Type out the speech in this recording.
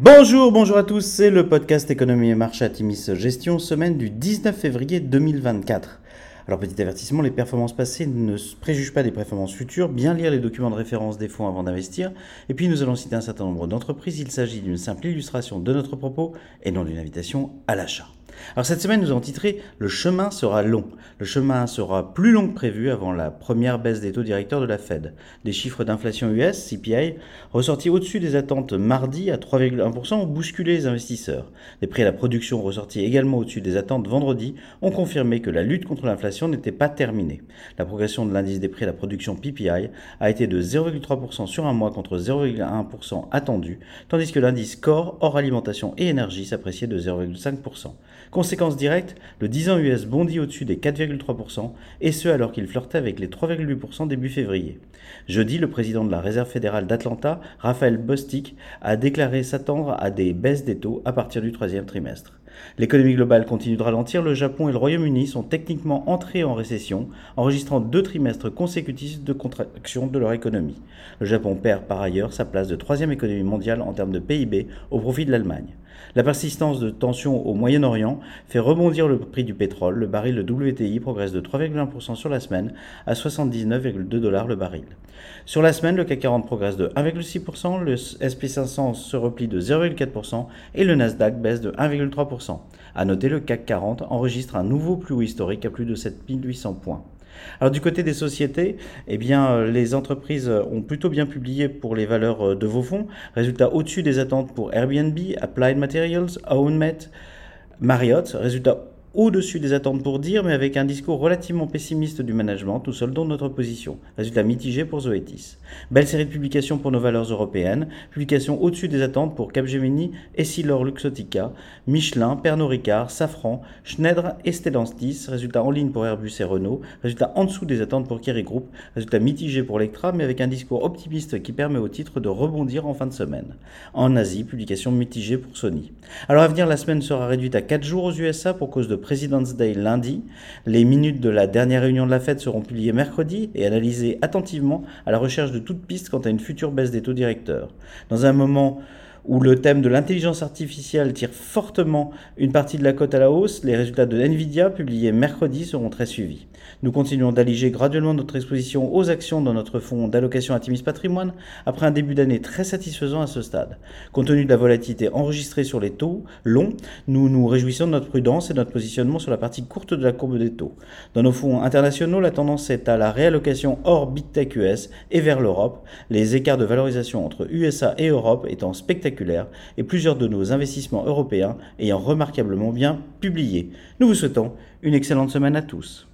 Bonjour, bonjour à tous, c'est le podcast Économie et Marché à Timis Gestion, semaine du 19 février 2024. Alors petit avertissement, les performances passées ne préjugent pas des performances futures, bien lire les documents de référence des fonds avant d'investir, et puis nous allons citer un certain nombre d'entreprises, il s'agit d'une simple illustration de notre propos et non d'une invitation à l'achat. Alors cette semaine, nous avons titré Le chemin sera long. Le chemin sera plus long que prévu avant la première baisse des taux directeurs de la Fed. Des chiffres d'inflation US, CPI, ressortis au-dessus des attentes mardi à 3,1% ont bousculé les investisseurs. Des prix à la production ressortis également au-dessus des attentes vendredi ont confirmé que la lutte contre l'inflation n'était pas terminée. La progression de l'indice des prix à la production PPI a été de 0,3% sur un mois contre 0,1% attendu, tandis que l'indice core hors alimentation et énergie s'appréciait de 0,5%. Conséquence directe, le 10 ans US bondit au-dessus des 4,3%, et ce alors qu'il flirtait avec les 3,8% début février. Jeudi, le président de la Réserve fédérale d'Atlanta, Raphaël Bostic, a déclaré s'attendre à des baisses des taux à partir du troisième trimestre. L'économie globale continue de ralentir, le Japon et le Royaume-Uni sont techniquement entrés en récession, enregistrant deux trimestres consécutifs de contraction de leur économie. Le Japon perd par ailleurs sa place de troisième économie mondiale en termes de PIB au profit de l'Allemagne. La persistance de tensions au Moyen-Orient fait rebondir le prix du pétrole. Le baril de WTI progresse de 3,1% sur la semaine à 79,2 dollars le baril. Sur la semaine, le CAC 40 progresse de 1,6%, le SP500 se replie de 0,4% et le Nasdaq baisse de 1,3%. À noter, le CAC 40 enregistre un nouveau plus haut historique à plus de 7800 points. Alors du côté des sociétés, eh euh, les entreprises ont plutôt bien publié pour les valeurs euh, de vos fonds. Résultat au-dessus des attentes pour Airbnb, Applied Materials, OwnMet, Marriott. Résultat au-dessus des attentes pour dire, mais avec un discours relativement pessimiste du management, tout seul dans notre position. Résultat mitigé pour Zoetis. Belle série de publications pour nos valeurs européennes. Publications au-dessus des attentes pour Capgemini, Essilor Luxotica, Michelin, Pernod Ricard, Safran, Schneider et Stellantis. Résultat en ligne pour Airbus et Renault. Résultat en dessous des attentes pour Kerry Group. Résultat mitigé pour Lectra, mais avec un discours optimiste qui permet au titre de rebondir en fin de semaine. En Asie, publication mitigée pour Sony. Alors à venir, la semaine sera réduite à 4 jours aux USA pour cause de President's Day lundi. Les minutes de la dernière réunion de la Fed seront publiées mercredi et analysées attentivement à la recherche de toute piste quant à une future baisse des taux directeurs. Dans un moment où le thème de l'intelligence artificielle tire fortement une partie de la cote à la hausse, les résultats de Nvidia publiés mercredi seront très suivis. Nous continuons d'alléger graduellement notre exposition aux actions dans notre fonds d'allocation Atimis Patrimoine après un début d'année très satisfaisant à ce stade. Compte tenu de la volatilité enregistrée sur les taux longs, nous nous réjouissons de notre prudence et de notre positionnement sur la partie courte de la courbe des taux. Dans nos fonds internationaux, la tendance est à la réallocation hors Big Tech US et vers l'Europe, les écarts de valorisation entre USA et Europe étant et plusieurs de nos investissements européens ayant remarquablement bien publié. Nous vous souhaitons une excellente semaine à tous.